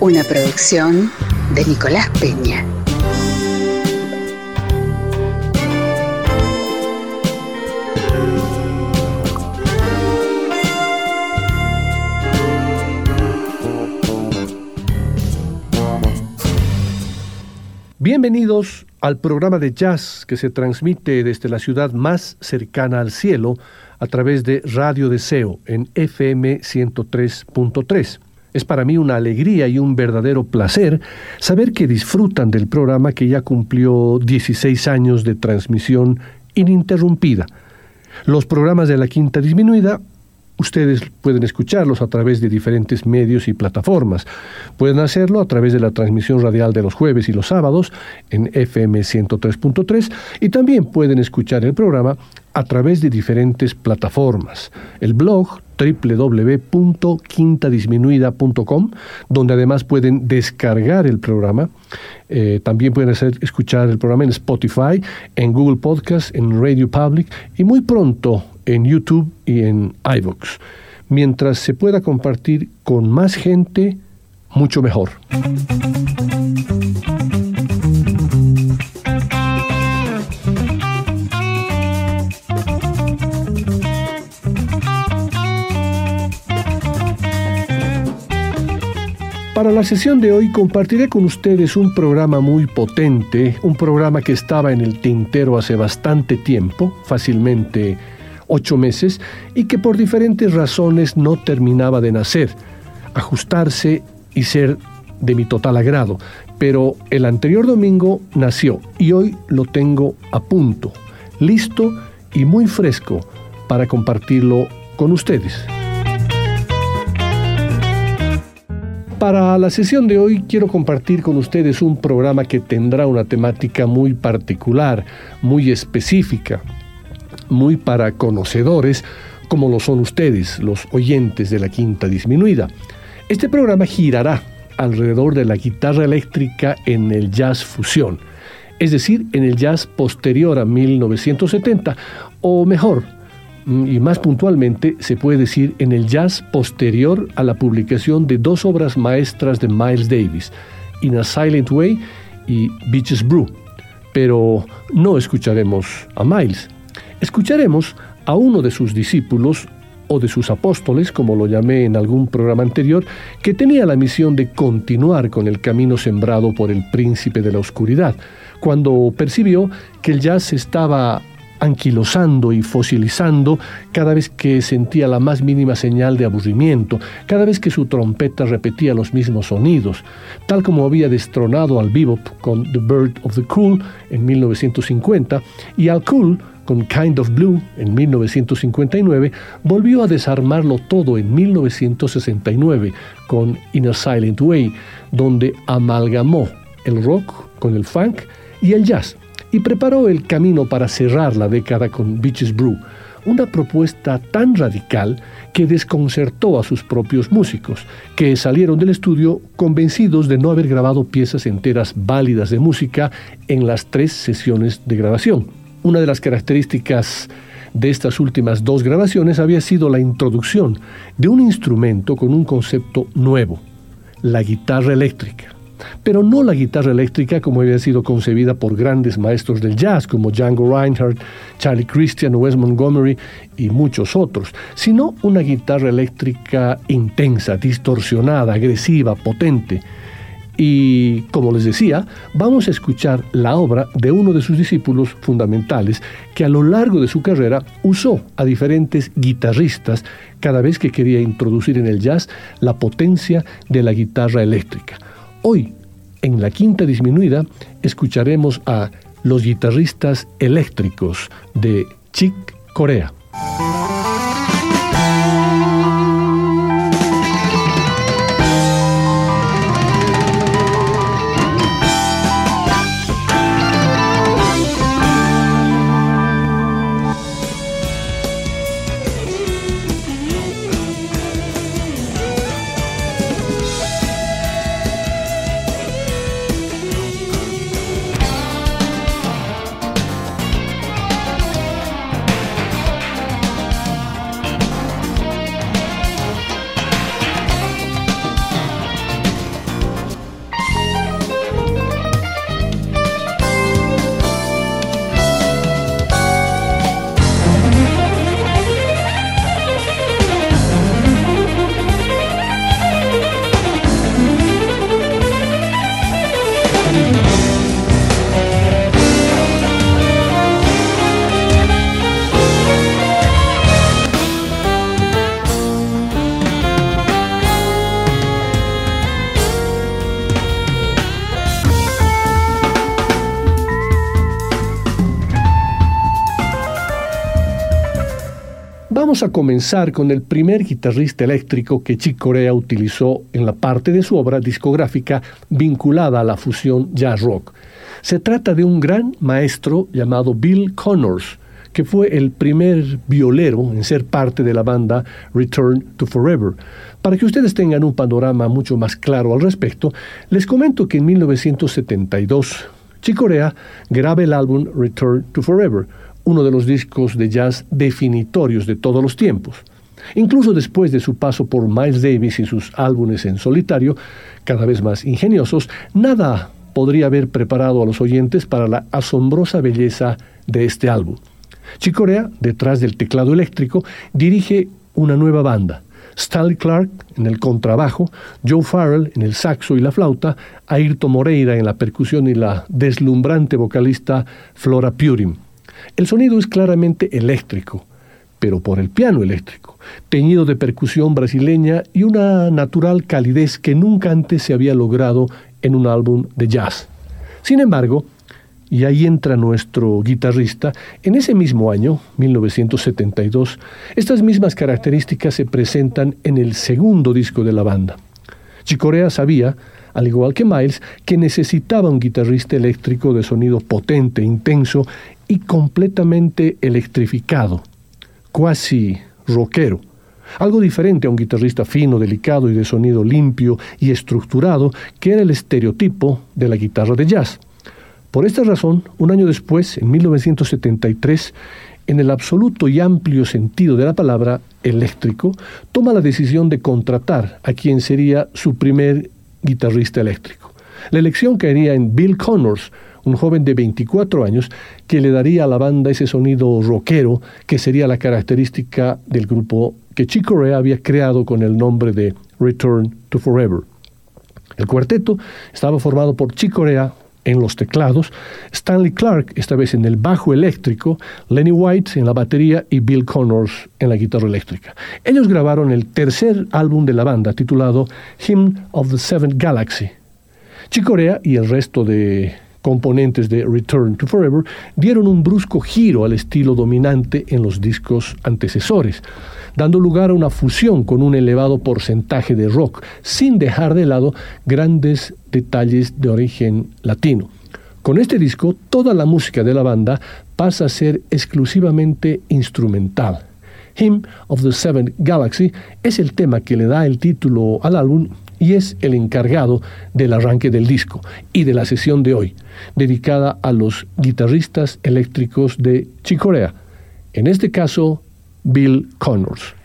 Una producción de Nicolás Peña. Bienvenidos al programa de jazz que se transmite desde la ciudad más cercana al cielo a través de Radio Deseo en FM 103.3. Es para mí una alegría y un verdadero placer saber que disfrutan del programa que ya cumplió 16 años de transmisión ininterrumpida. Los programas de la Quinta Disminuida Ustedes pueden escucharlos a través de diferentes medios y plataformas. Pueden hacerlo a través de la transmisión radial de los jueves y los sábados en FM 103.3 y también pueden escuchar el programa a través de diferentes plataformas. El blog www.quintadisminuida.com, donde además pueden descargar el programa. Eh, también pueden escuchar el programa en Spotify, en Google Podcast, en Radio Public y muy pronto en YouTube y en iVoox. Mientras se pueda compartir con más gente, mucho mejor. Para la sesión de hoy compartiré con ustedes un programa muy potente, un programa que estaba en el tintero hace bastante tiempo, fácilmente ocho meses, y que por diferentes razones no terminaba de nacer, ajustarse y ser de mi total agrado. Pero el anterior domingo nació y hoy lo tengo a punto, listo y muy fresco para compartirlo con ustedes. Para la sesión de hoy quiero compartir con ustedes un programa que tendrá una temática muy particular, muy específica, muy para conocedores, como lo son ustedes, los oyentes de la Quinta Disminuida. Este programa girará alrededor de la guitarra eléctrica en el jazz fusión, es decir, en el jazz posterior a 1970, o mejor, y más puntualmente se puede decir en el jazz posterior a la publicación de dos obras maestras de Miles Davis, In a Silent Way y Beaches Brew. Pero no escucharemos a Miles, escucharemos a uno de sus discípulos o de sus apóstoles, como lo llamé en algún programa anterior, que tenía la misión de continuar con el camino sembrado por el príncipe de la oscuridad, cuando percibió que el jazz estaba anquilosando y fosilizando cada vez que sentía la más mínima señal de aburrimiento, cada vez que su trompeta repetía los mismos sonidos, tal como había destronado al bebop con The Bird of the Cool en 1950 y al cool con Kind of Blue en 1959, volvió a desarmarlo todo en 1969 con In a Silent Way, donde amalgamó el rock con el funk y el jazz y preparó el camino para cerrar la década con Beaches Brew, una propuesta tan radical que desconcertó a sus propios músicos, que salieron del estudio convencidos de no haber grabado piezas enteras válidas de música en las tres sesiones de grabación. Una de las características de estas últimas dos grabaciones había sido la introducción de un instrumento con un concepto nuevo, la guitarra eléctrica pero no la guitarra eléctrica como había sido concebida por grandes maestros del jazz como Django Reinhardt, Charlie Christian, Wes Montgomery y muchos otros, sino una guitarra eléctrica intensa, distorsionada, agresiva, potente. Y como les decía, vamos a escuchar la obra de uno de sus discípulos fundamentales que a lo largo de su carrera usó a diferentes guitarristas cada vez que quería introducir en el jazz la potencia de la guitarra eléctrica. Hoy, en la quinta disminuida, escucharemos a los guitarristas eléctricos de Chick Corea. Vamos a comenzar con el primer guitarrista eléctrico que Chick Corea utilizó en la parte de su obra discográfica vinculada a la fusión jazz rock. Se trata de un gran maestro llamado Bill Connors, que fue el primer violero en ser parte de la banda Return to Forever. Para que ustedes tengan un panorama mucho más claro al respecto, les comento que en 1972 Chicorea graba el álbum Return to Forever, uno de los discos de jazz definitorios de todos los tiempos. Incluso después de su paso por Miles Davis y sus álbumes en solitario, cada vez más ingeniosos, nada podría haber preparado a los oyentes para la asombrosa belleza de este álbum. Chicorea, detrás del teclado eléctrico, dirige una nueva banda. Stanley Clark en el contrabajo, Joe Farrell en el saxo y la flauta, Ayrton Moreira en la percusión y la deslumbrante vocalista Flora Purim. El sonido es claramente eléctrico, pero por el piano eléctrico, teñido de percusión brasileña y una natural calidez que nunca antes se había logrado en un álbum de jazz. Sin embargo, y ahí entra nuestro guitarrista, en ese mismo año, 1972, estas mismas características se presentan en el segundo disco de la banda. Chicorea sabía, al igual que Miles, que necesitaba un guitarrista eléctrico de sonido potente, intenso y completamente electrificado, cuasi rockero. Algo diferente a un guitarrista fino, delicado y de sonido limpio y estructurado, que era el estereotipo de la guitarra de jazz. Por esta razón, un año después, en 1973, en el absoluto y amplio sentido de la palabra eléctrico, toma la decisión de contratar a quien sería su primer guitarrista eléctrico. La elección caería en Bill Connors, un joven de 24 años que le daría a la banda ese sonido rockero que sería la característica del grupo que Chico Rea había creado con el nombre de Return to Forever. El cuarteto estaba formado por Chico Rea, en los teclados, Stanley Clark, esta vez en el bajo eléctrico, Lenny White en la batería y Bill Connors en la guitarra eléctrica. Ellos grabaron el tercer álbum de la banda titulado Hymn of the Seventh Galaxy. Chicorea y el resto de componentes de Return to Forever dieron un brusco giro al estilo dominante en los discos antecesores dando lugar a una fusión con un elevado porcentaje de rock, sin dejar de lado grandes detalles de origen latino. Con este disco, toda la música de la banda pasa a ser exclusivamente instrumental. Hymn of the Seventh Galaxy es el tema que le da el título al álbum y es el encargado del arranque del disco y de la sesión de hoy, dedicada a los guitarristas eléctricos de Chicorea, en este caso Bill Connors.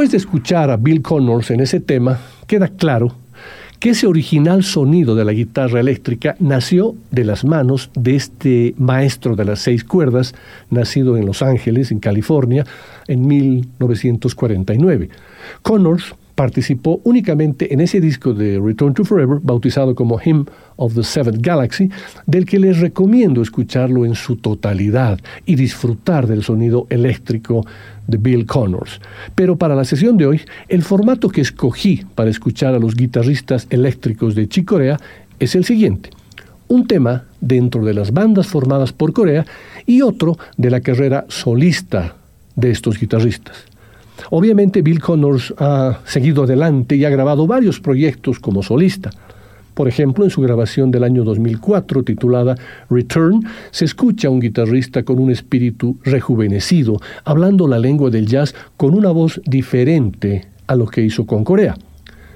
Después de escuchar a Bill Connors en ese tema, queda claro que ese original sonido de la guitarra eléctrica nació de las manos de este maestro de las seis cuerdas, nacido en Los Ángeles, en California, en 1949. Connors participó únicamente en ese disco de Return to Forever, bautizado como Hymn of the Seventh Galaxy, del que les recomiendo escucharlo en su totalidad y disfrutar del sonido eléctrico de Bill Connors. Pero para la sesión de hoy, el formato que escogí para escuchar a los guitarristas eléctricos de Chicorea es el siguiente. Un tema dentro de las bandas formadas por Corea y otro de la carrera solista de estos guitarristas. Obviamente Bill Connors ha seguido adelante y ha grabado varios proyectos como solista. Por ejemplo, en su grabación del año 2004 titulada Return, se escucha a un guitarrista con un espíritu rejuvenecido, hablando la lengua del jazz con una voz diferente a lo que hizo con Corea.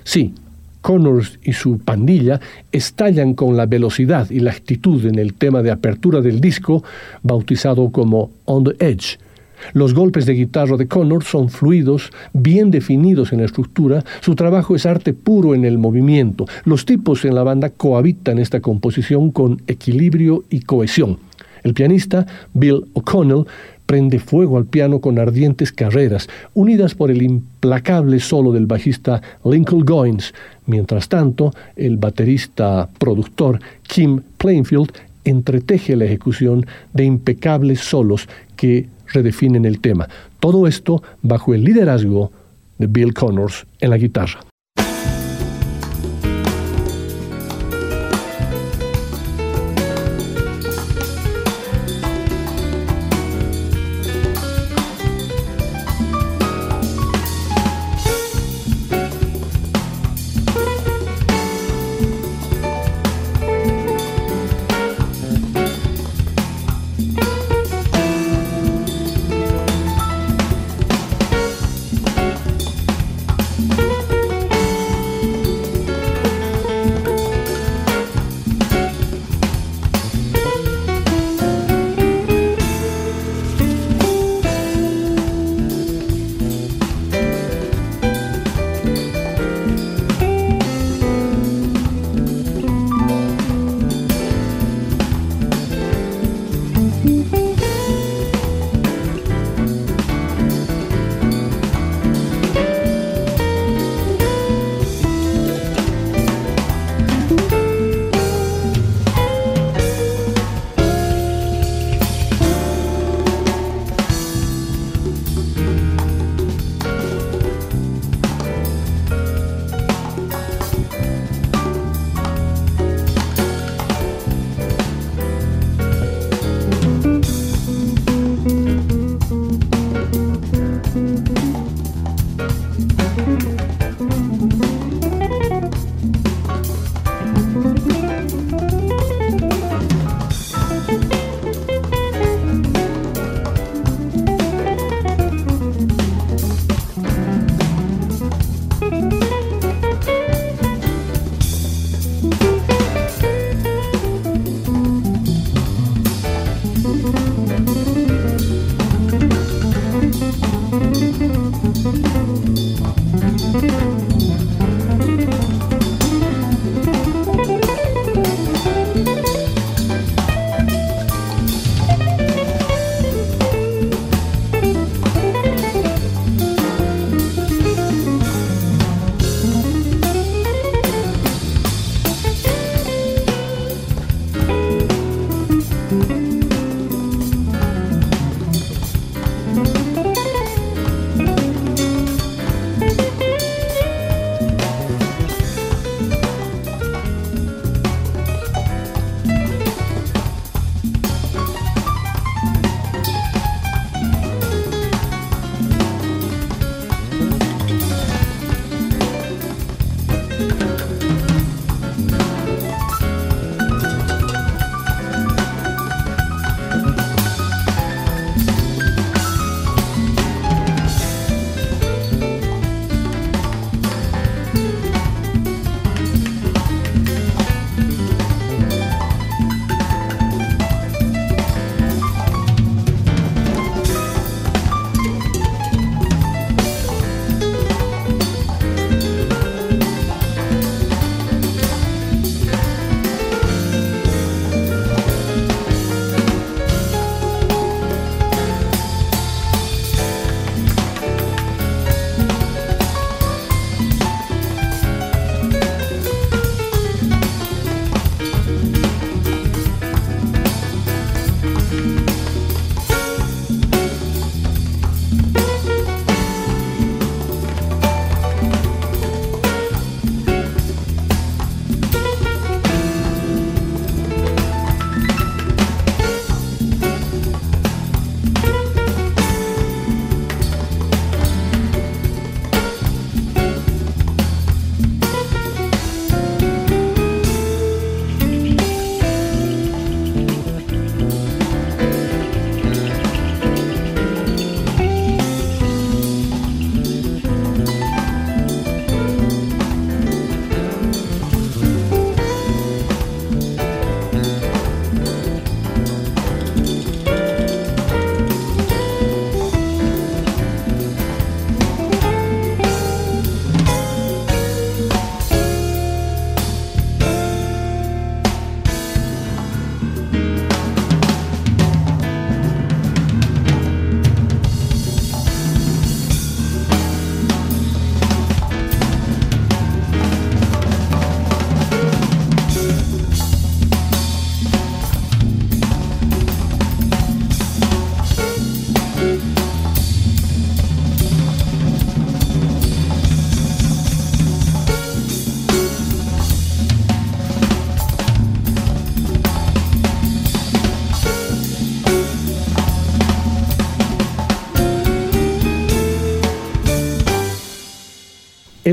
Sí, Connors y su pandilla estallan con la velocidad y la actitud en el tema de apertura del disco, bautizado como On the Edge, los golpes de guitarra de Connor son fluidos, bien definidos en la estructura, su trabajo es arte puro en el movimiento. Los tipos en la banda cohabitan esta composición con equilibrio y cohesión. El pianista Bill O'Connell prende fuego al piano con ardientes carreras, unidas por el implacable solo del bajista Lincoln Goins. Mientras tanto, el baterista productor Kim Plainfield entreteje la ejecución de impecables solos que redefinen el tema. Todo esto bajo el liderazgo de Bill Connors en la guitarra.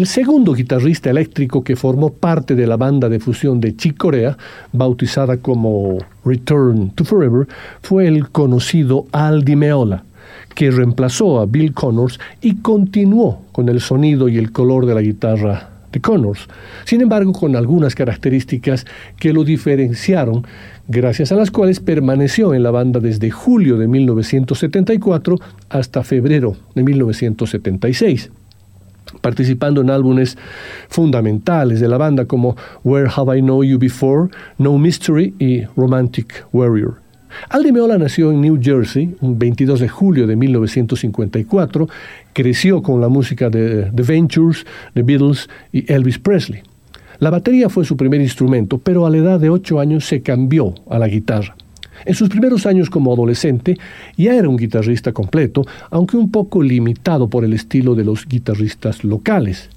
El segundo guitarrista eléctrico que formó parte de la banda de fusión de Chick Corea, bautizada como Return to Forever, fue el conocido Al Di Meola, que reemplazó a Bill Connors y continuó con el sonido y el color de la guitarra de Connors, sin embargo con algunas características que lo diferenciaron, gracias a las cuales permaneció en la banda desde julio de 1974 hasta febrero de 1976 participando en álbumes fundamentales de la banda como Where Have I Known You Before, No Mystery y Romantic Warrior. Aldi Meola nació en New Jersey un 22 de julio de 1954, creció con la música de The Ventures, The Beatles y Elvis Presley. La batería fue su primer instrumento, pero a la edad de 8 años se cambió a la guitarra. En sus primeros años como adolescente ya era un guitarrista completo, aunque un poco limitado por el estilo de los guitarristas locales.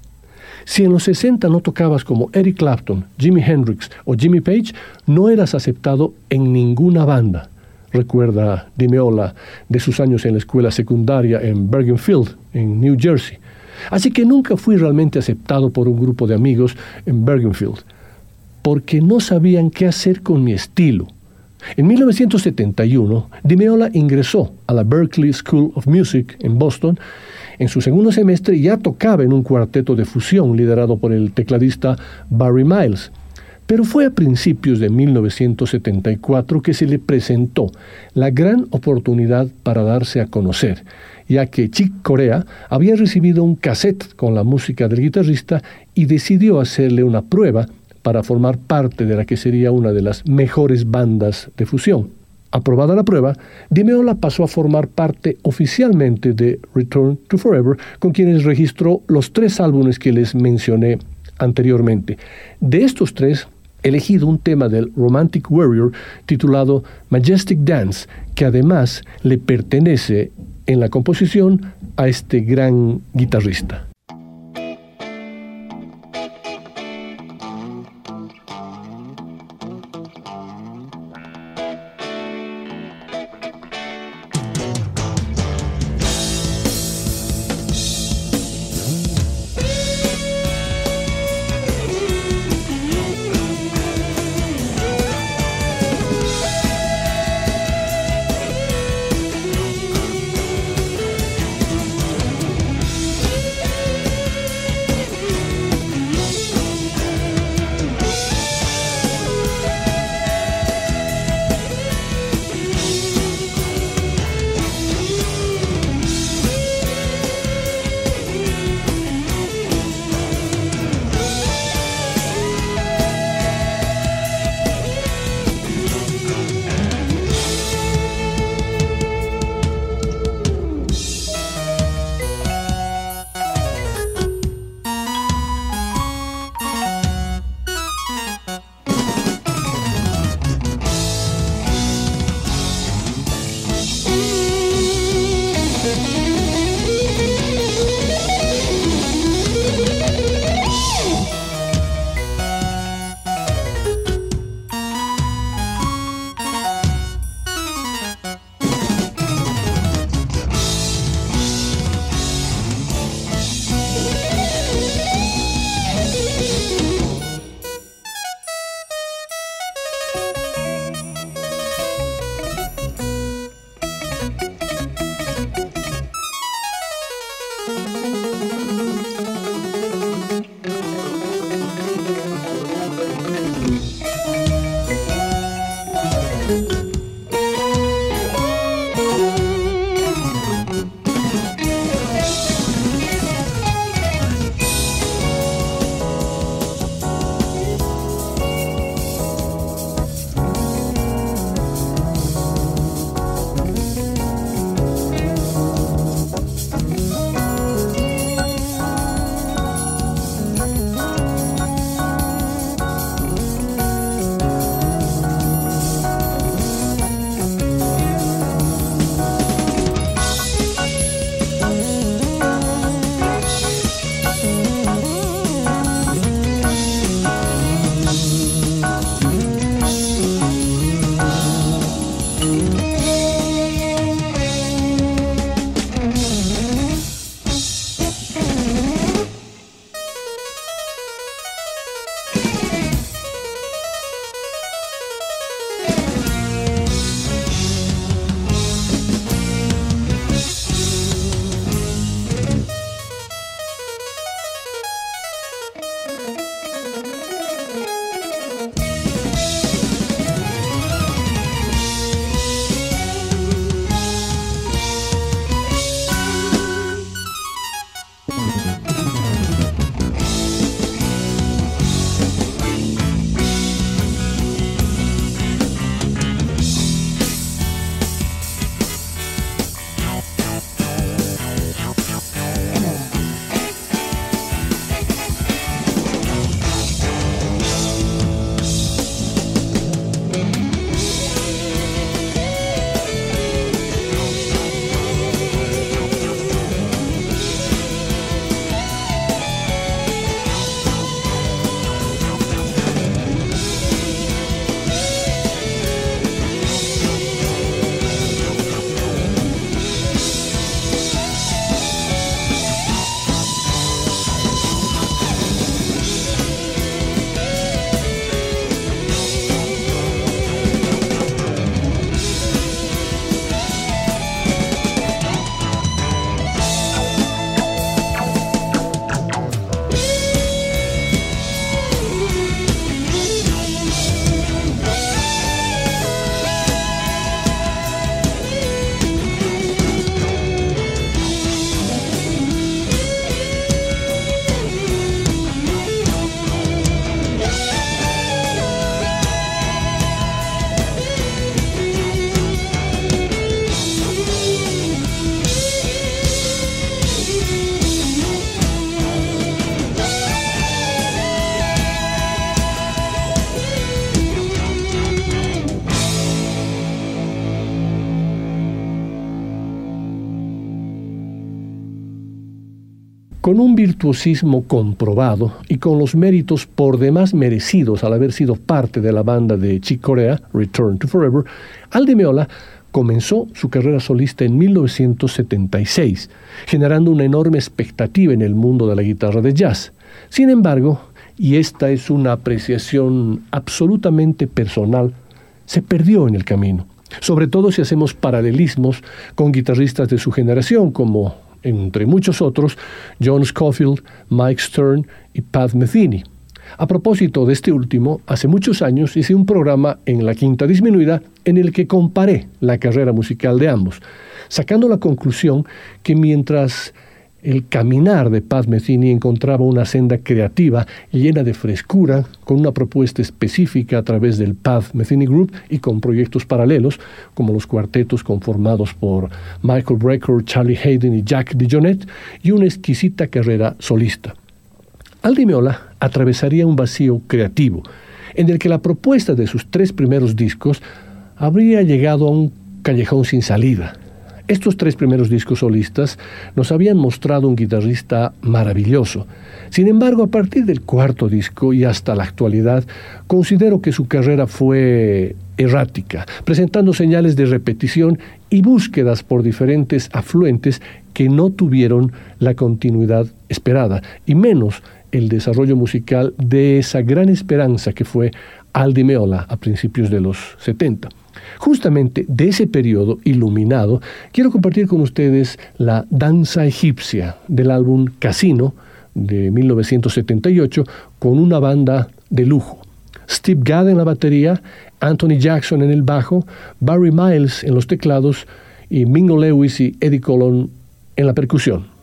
Si en los 60 no tocabas como Eric Clapton, Jimi Hendrix o Jimmy Page, no eras aceptado en ninguna banda. Recuerda Dimeola de sus años en la escuela secundaria en Bergenfield, en New Jersey. Así que nunca fui realmente aceptado por un grupo de amigos en Bergenfield, porque no sabían qué hacer con mi estilo. En 1971, Dimeola ingresó a la Berklee School of Music en Boston. En su segundo semestre ya tocaba en un cuarteto de fusión liderado por el tecladista Barry Miles. Pero fue a principios de 1974 que se le presentó la gran oportunidad para darse a conocer, ya que Chick Corea había recibido un cassette con la música del guitarrista y decidió hacerle una prueba para formar parte de la que sería una de las mejores bandas de fusión. Aprobada la prueba, Dimeola pasó a formar parte oficialmente de Return to Forever, con quienes registró los tres álbumes que les mencioné anteriormente. De estos tres, elegido un tema del Romantic Warrior titulado Majestic Dance, que además le pertenece en la composición a este gran guitarrista. Con un virtuosismo comprobado y con los méritos por demás merecidos al haber sido parte de la banda de Chick Corea, Return to Forever, Aldi Meola comenzó su carrera solista en 1976, generando una enorme expectativa en el mundo de la guitarra de jazz. Sin embargo, y esta es una apreciación absolutamente personal, se perdió en el camino, sobre todo si hacemos paralelismos con guitarristas de su generación como, entre muchos otros, John Scofield, Mike Stern y Pat Metheny. A propósito de este último, hace muchos años hice un programa en la quinta disminuida en el que comparé la carrera musical de ambos, sacando la conclusión que mientras el caminar de Pat Metheny encontraba una senda creativa llena de frescura, con una propuesta específica a través del Pat Metheny Group y con proyectos paralelos, como los cuartetos conformados por Michael Brecker, Charlie Hayden y Jack DeJohnette, y una exquisita carrera solista. Aldi Meola atravesaría un vacío creativo, en el que la propuesta de sus tres primeros discos habría llegado a un callejón sin salida, estos tres primeros discos solistas nos habían mostrado un guitarrista maravilloso. Sin embargo, a partir del cuarto disco y hasta la actualidad, considero que su carrera fue errática, presentando señales de repetición y búsquedas por diferentes afluentes que no tuvieron la continuidad esperada, y menos el desarrollo musical de esa gran esperanza que fue Aldi Meola a principios de los 70. Justamente de ese periodo iluminado, quiero compartir con ustedes la danza egipcia del álbum Casino de 1978 con una banda de lujo. Steve Gadd en la batería, Anthony Jackson en el bajo, Barry Miles en los teclados y Mingo Lewis y Eddie Colon en la percusión.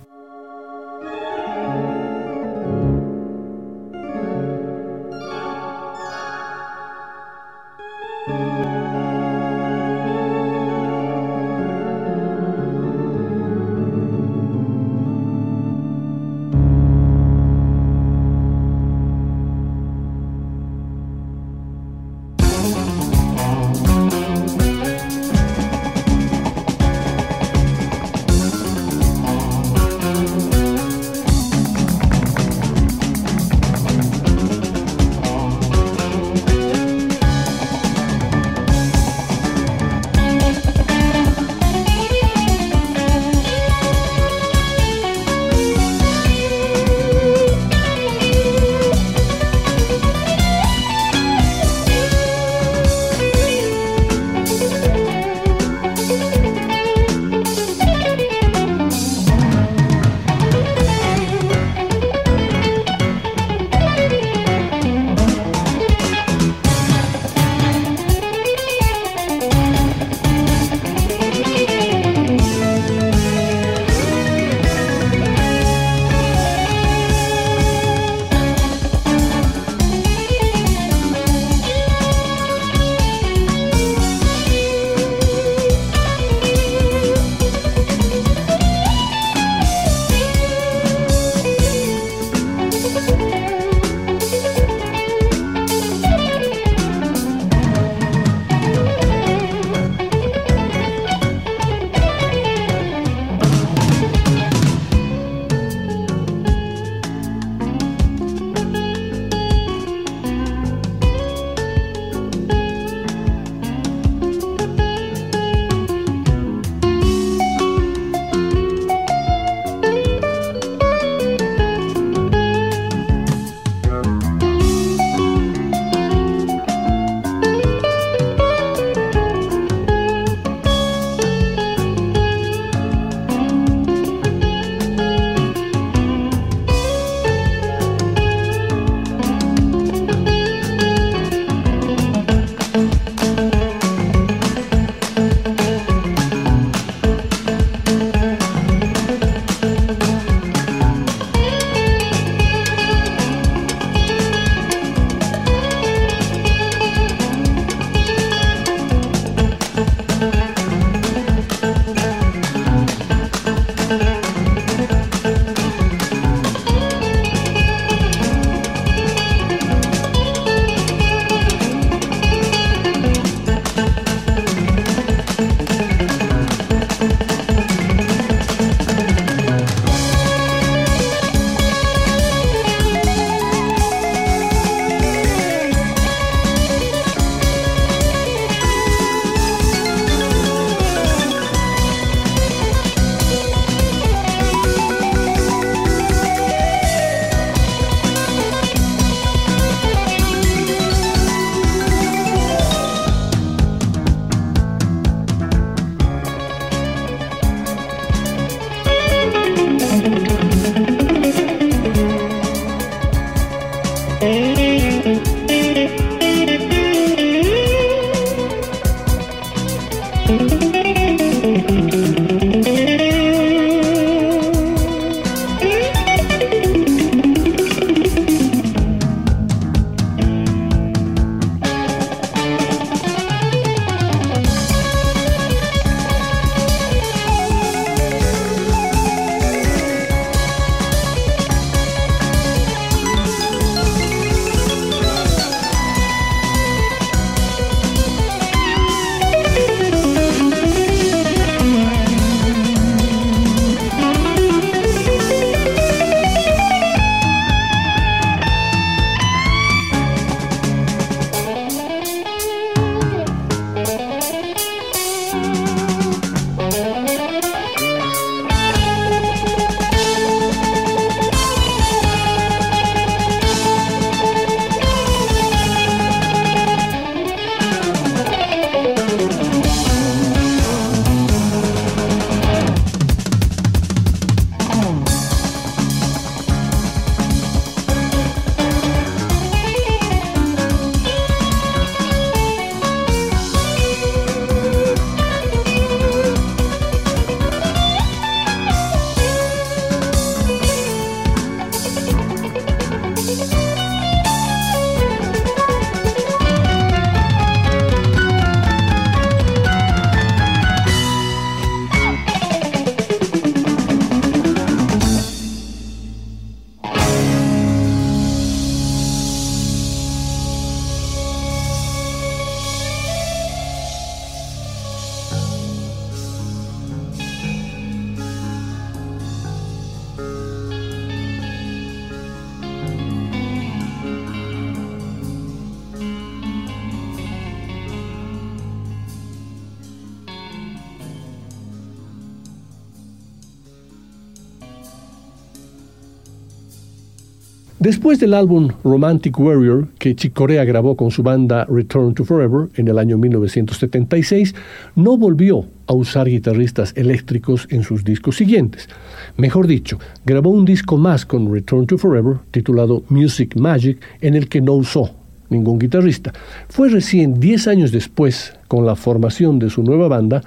Después del álbum Romantic Warrior, que Chick Corea grabó con su banda Return to Forever en el año 1976, no volvió a usar guitarristas eléctricos en sus discos siguientes. Mejor dicho, grabó un disco más con Return to Forever, titulado Music Magic, en el que no usó ningún guitarrista. Fue recién 10 años después, con la formación de su nueva banda,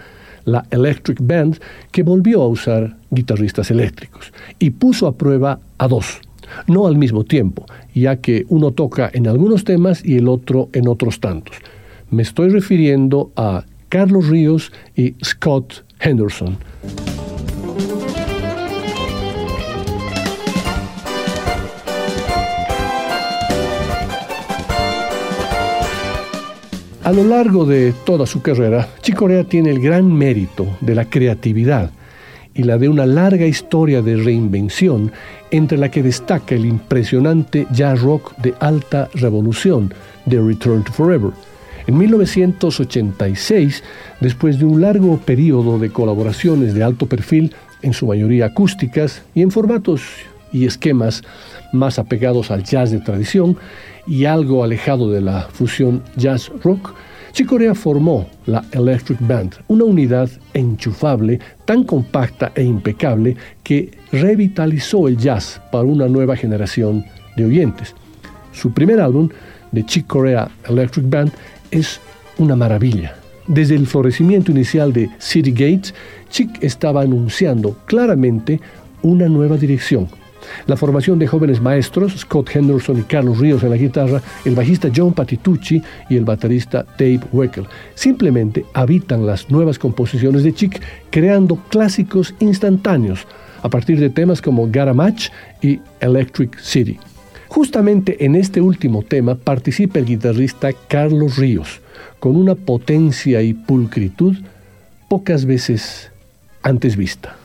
la Electric Band, que volvió a usar guitarristas eléctricos y puso a prueba a dos no al mismo tiempo, ya que uno toca en algunos temas y el otro en otros tantos. Me estoy refiriendo a Carlos Ríos y Scott Henderson. A lo largo de toda su carrera, Chicorea tiene el gran mérito de la creatividad y la de una larga historia de reinvención entre la que destaca el impresionante jazz rock de alta revolución de Return to Forever. En 1986, después de un largo periodo de colaboraciones de alto perfil, en su mayoría acústicas y en formatos y esquemas más apegados al jazz de tradición y algo alejado de la fusión jazz rock, Chicorea formó la Electric Band, una unidad enchufable, tan compacta e impecable que revitalizó el jazz para una nueva generación de oyentes. Su primer álbum, The Chick Corea Electric Band, es una maravilla. Desde el florecimiento inicial de City Gates, Chick estaba anunciando claramente una nueva dirección, la formación de jóvenes maestros, Scott Henderson y Carlos Ríos en la guitarra, el bajista John Patitucci y el baterista Dave Weckel, simplemente habitan las nuevas composiciones de Chick, creando clásicos instantáneos a partir de temas como Gotta Match y Electric City. Justamente en este último tema participa el guitarrista Carlos Ríos, con una potencia y pulcritud pocas veces antes vista.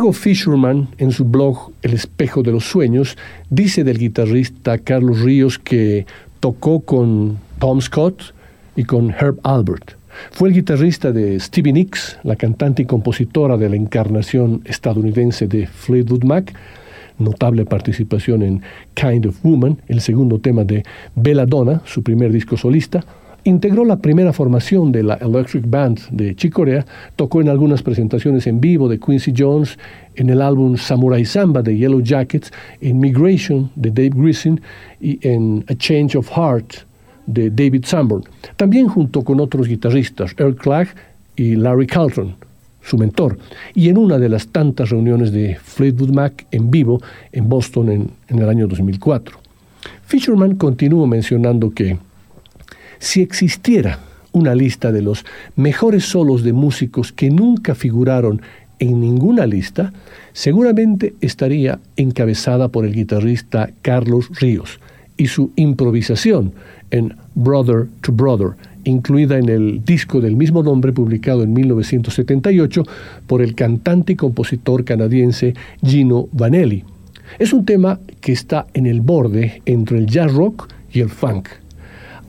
Diego Fisherman, en su blog El espejo de los sueños, dice del guitarrista Carlos Ríos que tocó con Tom Scott y con Herb Albert. Fue el guitarrista de Stevie Nicks, la cantante y compositora de la encarnación estadounidense de Fleetwood Mac, notable participación en Kind of Woman, el segundo tema de Belladonna, su primer disco solista, Integró la primera formación de la Electric Band de Chicorea, tocó en algunas presentaciones en vivo de Quincy Jones, en el álbum Samurai Samba de Yellow Jackets, en Migration de Dave Grissin y en A Change of Heart de David Sanborn. También junto con otros guitarristas, Earl Clark y Larry Carlton, su mentor, y en una de las tantas reuniones de Fleetwood Mac en vivo en Boston en, en el año 2004. Fisherman continuó mencionando que si existiera una lista de los mejores solos de músicos que nunca figuraron en ninguna lista, seguramente estaría encabezada por el guitarrista Carlos Ríos y su improvisación en Brother to Brother, incluida en el disco del mismo nombre publicado en 1978 por el cantante y compositor canadiense Gino Vanelli. Es un tema que está en el borde entre el jazz rock y el funk.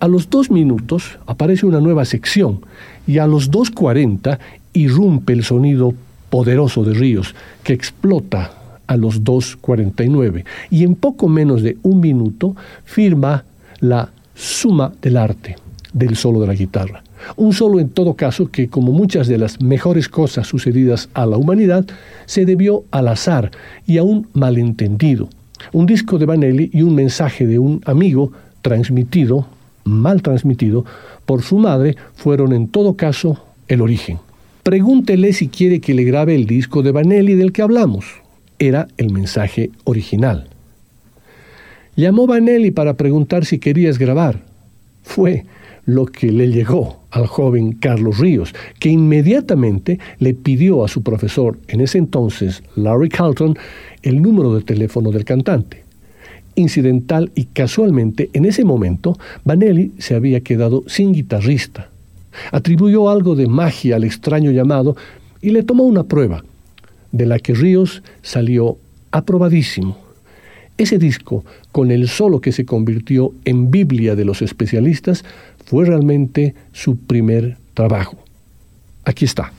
A los dos minutos aparece una nueva sección y a los 2.40 irrumpe el sonido poderoso de Ríos que explota a los 2.49 y en poco menos de un minuto firma la suma del arte del solo de la guitarra. Un solo en todo caso que, como muchas de las mejores cosas sucedidas a la humanidad, se debió al azar y a un malentendido. Un disco de Vanelli y un mensaje de un amigo transmitido mal transmitido por su madre fueron en todo caso el origen. Pregúntele si quiere que le grabe el disco de Vanelli del que hablamos. Era el mensaje original. Llamó Vanelli para preguntar si querías grabar. Fue lo que le llegó al joven Carlos Ríos, que inmediatamente le pidió a su profesor, en ese entonces Larry Carlton, el número de teléfono del cantante incidental y casualmente en ese momento Vanelli se había quedado sin guitarrista. Atribuyó algo de magia al extraño llamado y le tomó una prueba, de la que Ríos salió aprobadísimo. Ese disco, con el solo que se convirtió en Biblia de los especialistas, fue realmente su primer trabajo. Aquí está.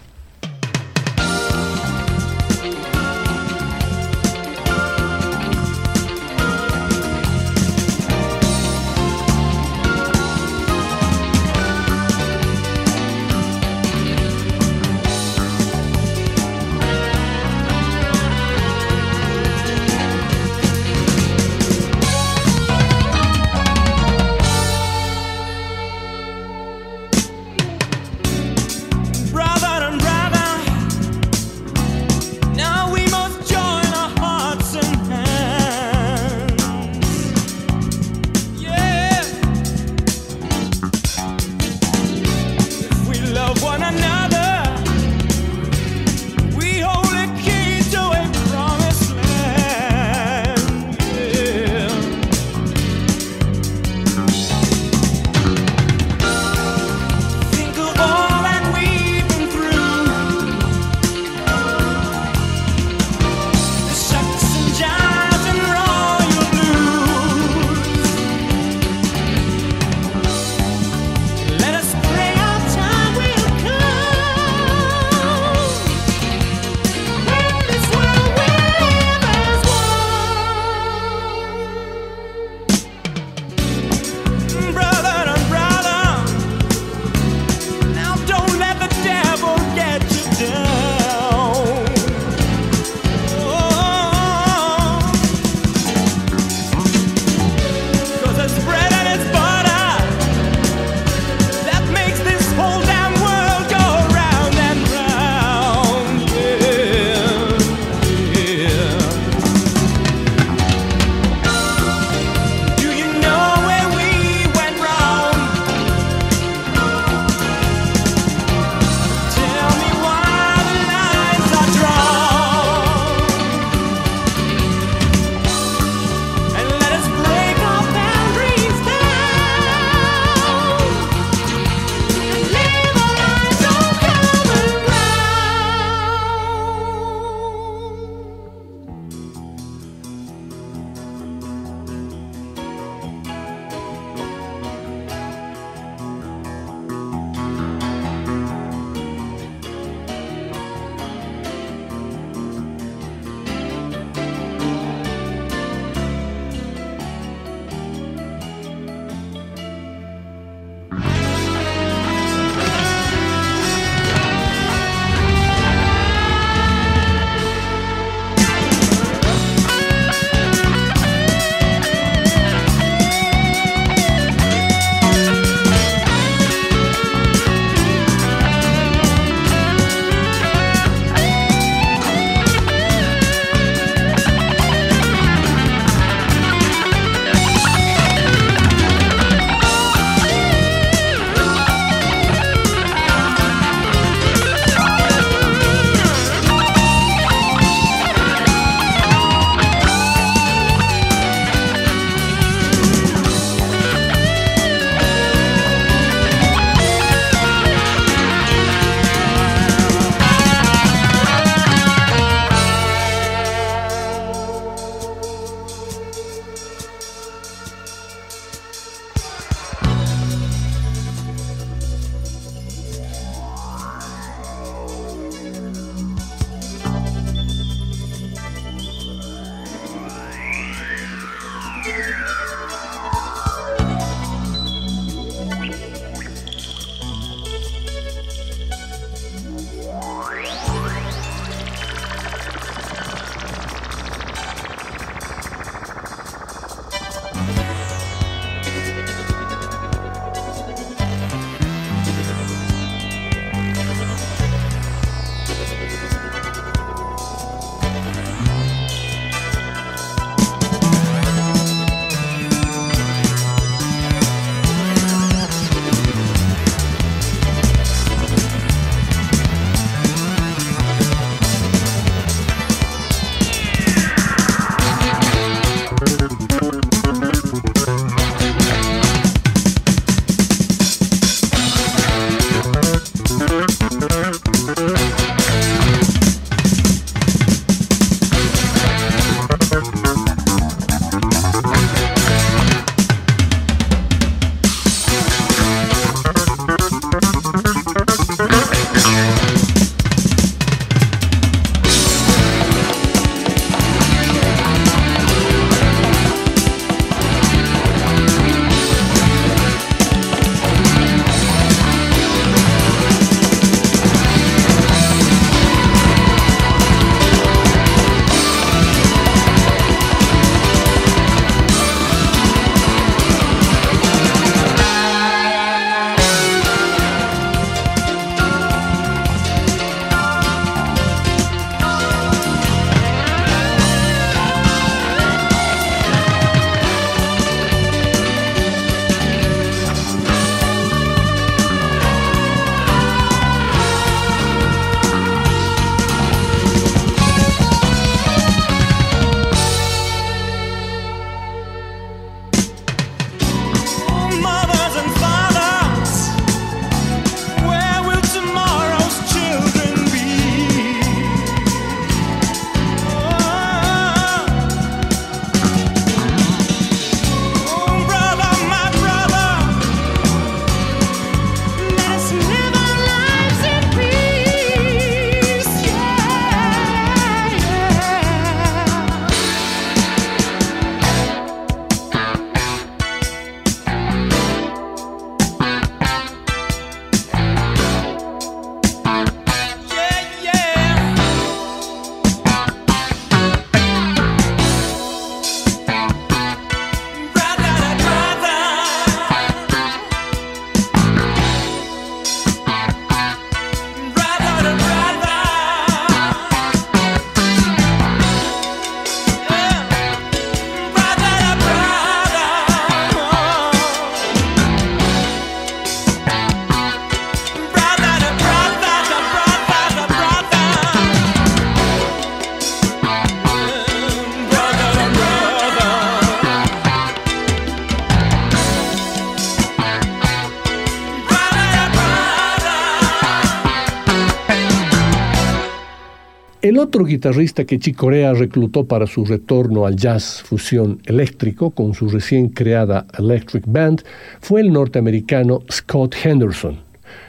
Otro guitarrista que Chicorea reclutó para su retorno al jazz fusión eléctrico con su recién creada Electric Band fue el norteamericano Scott Henderson.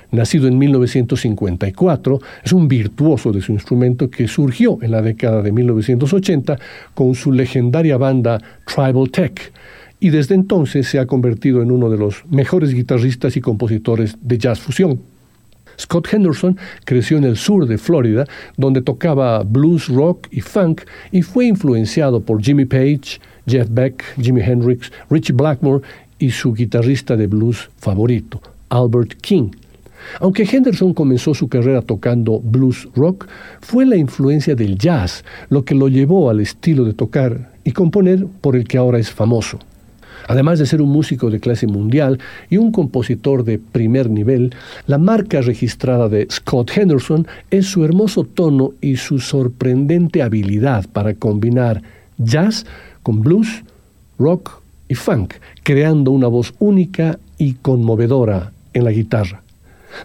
Nacido en 1954, es un virtuoso de su instrumento que surgió en la década de 1980 con su legendaria banda Tribal Tech y desde entonces se ha convertido en uno de los mejores guitarristas y compositores de jazz fusión. Scott Henderson creció en el sur de Florida, donde tocaba blues, rock y funk, y fue influenciado por Jimmy Page, Jeff Beck, Jimi Hendrix, Richie Blackmore y su guitarrista de blues favorito, Albert King. Aunque Henderson comenzó su carrera tocando blues rock, fue la influencia del jazz lo que lo llevó al estilo de tocar y componer por el que ahora es famoso. Además de ser un músico de clase mundial y un compositor de primer nivel, la marca registrada de Scott Henderson es su hermoso tono y su sorprendente habilidad para combinar jazz con blues, rock y funk, creando una voz única y conmovedora en la guitarra.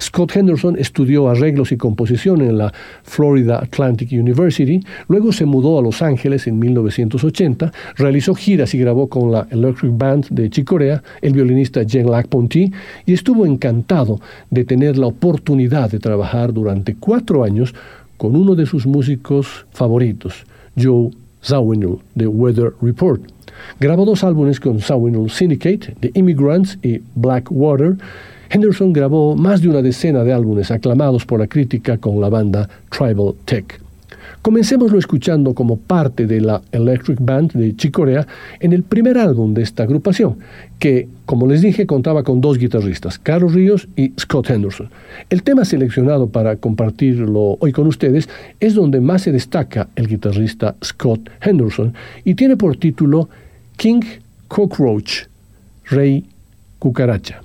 Scott Henderson estudió arreglos y composición en la Florida Atlantic University, luego se mudó a Los Ángeles en 1980, realizó giras y grabó con la Electric Band de Chicorea, el violinista Jean-Lac Ponty, y estuvo encantado de tener la oportunidad de trabajar durante cuatro años con uno de sus músicos favoritos, Joe Zawinul, de Weather Report. Grabó dos álbumes con Zawinul Syndicate, The Immigrants y Blackwater, Henderson grabó más de una decena de álbumes aclamados por la crítica con la banda Tribal Tech. Comencémoslo escuchando como parte de la Electric Band de Chicorea en el primer álbum de esta agrupación, que, como les dije, contaba con dos guitarristas, Carlos Ríos y Scott Henderson. El tema seleccionado para compartirlo hoy con ustedes es donde más se destaca el guitarrista Scott Henderson y tiene por título King Cockroach, Rey Cucaracha.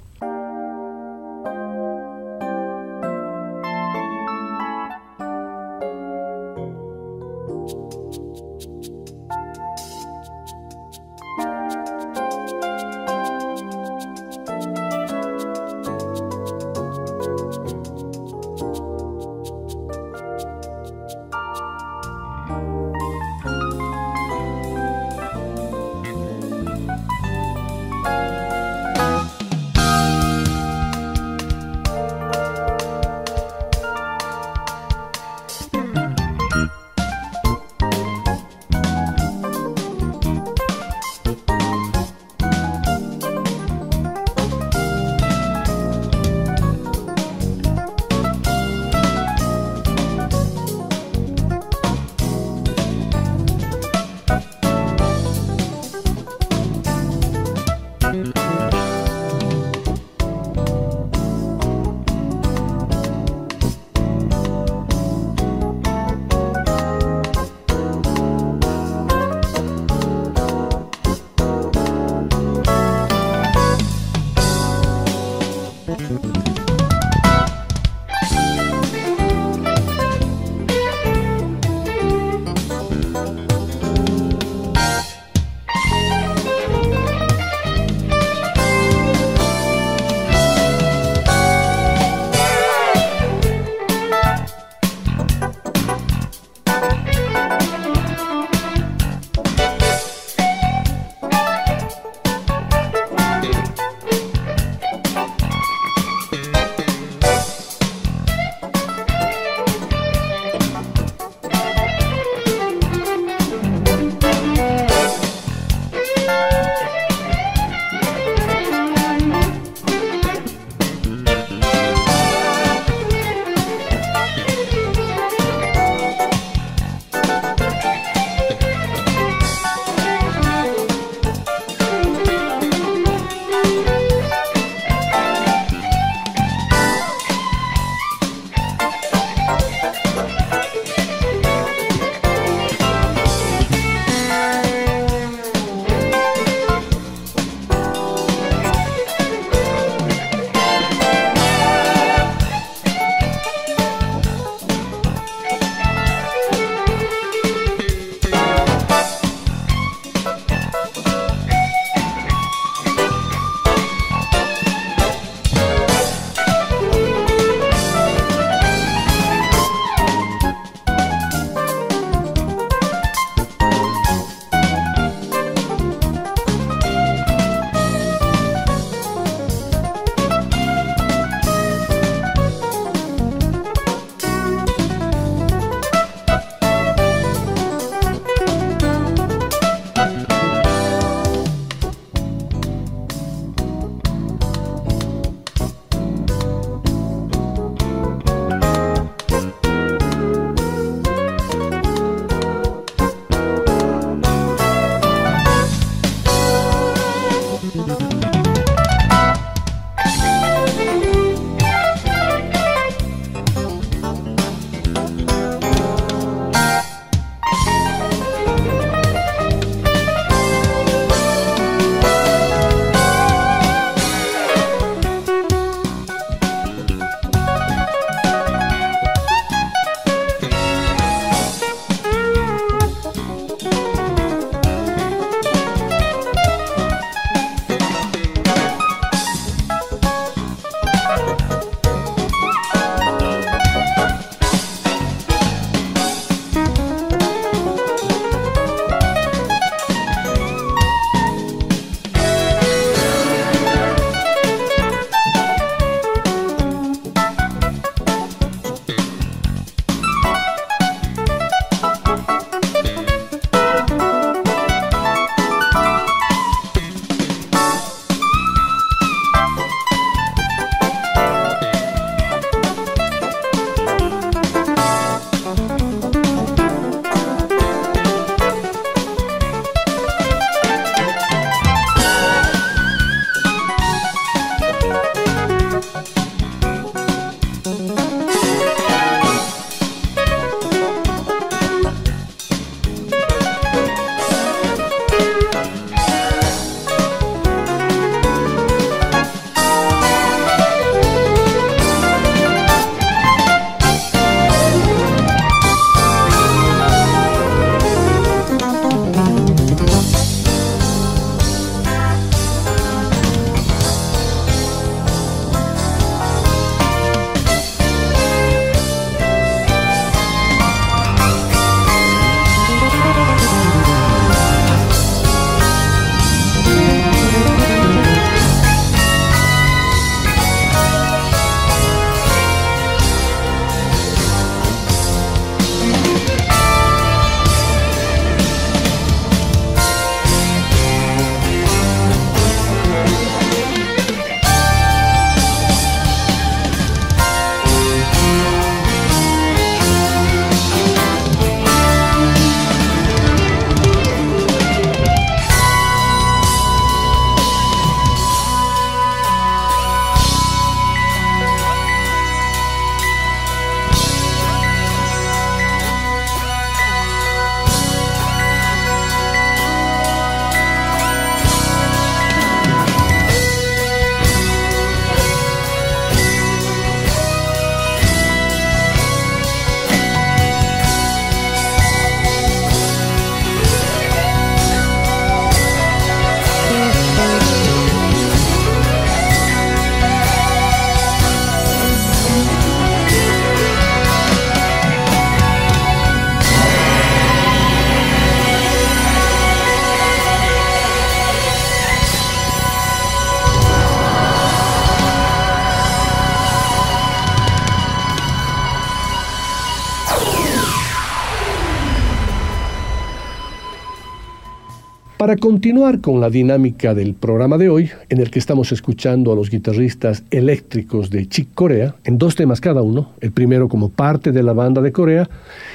Para continuar con la dinámica del programa de hoy, en el que estamos escuchando a los guitarristas eléctricos de Chick Corea, en dos temas cada uno, el primero como parte de la banda de Corea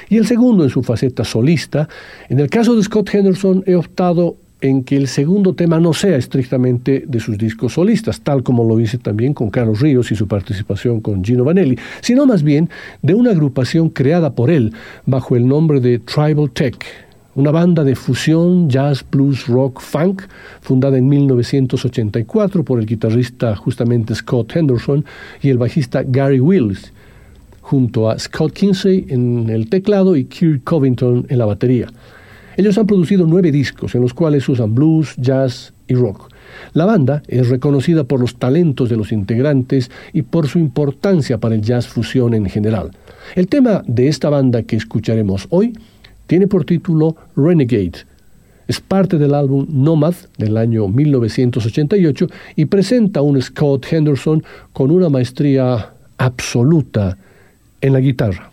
y el segundo en su faceta solista, en el caso de Scott Henderson he optado en que el segundo tema no sea estrictamente de sus discos solistas, tal como lo hice también con Carlos Ríos y su participación con Gino Vanelli, sino más bien de una agrupación creada por él bajo el nombre de Tribal Tech, una banda de fusión jazz, blues, rock, funk, fundada en 1984 por el guitarrista justamente Scott Henderson y el bajista Gary Wills, junto a Scott Kinsey en el teclado y Kirk Covington en la batería. Ellos han producido nueve discos en los cuales usan blues, jazz y rock. La banda es reconocida por los talentos de los integrantes y por su importancia para el jazz fusión en general. El tema de esta banda que escucharemos hoy tiene por título Renegade. Es parte del álbum Nomad del año 1988 y presenta a un Scott Henderson con una maestría absoluta en la guitarra.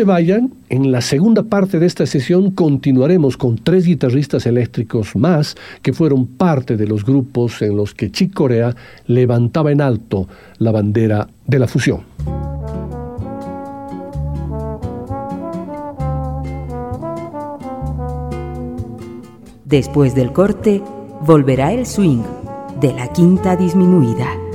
Se vayan, en la segunda parte de esta sesión continuaremos con tres guitarristas eléctricos más que fueron parte de los grupos en los que Chick Corea levantaba en alto la bandera de la fusión. Después del corte, volverá el swing de la quinta disminuida.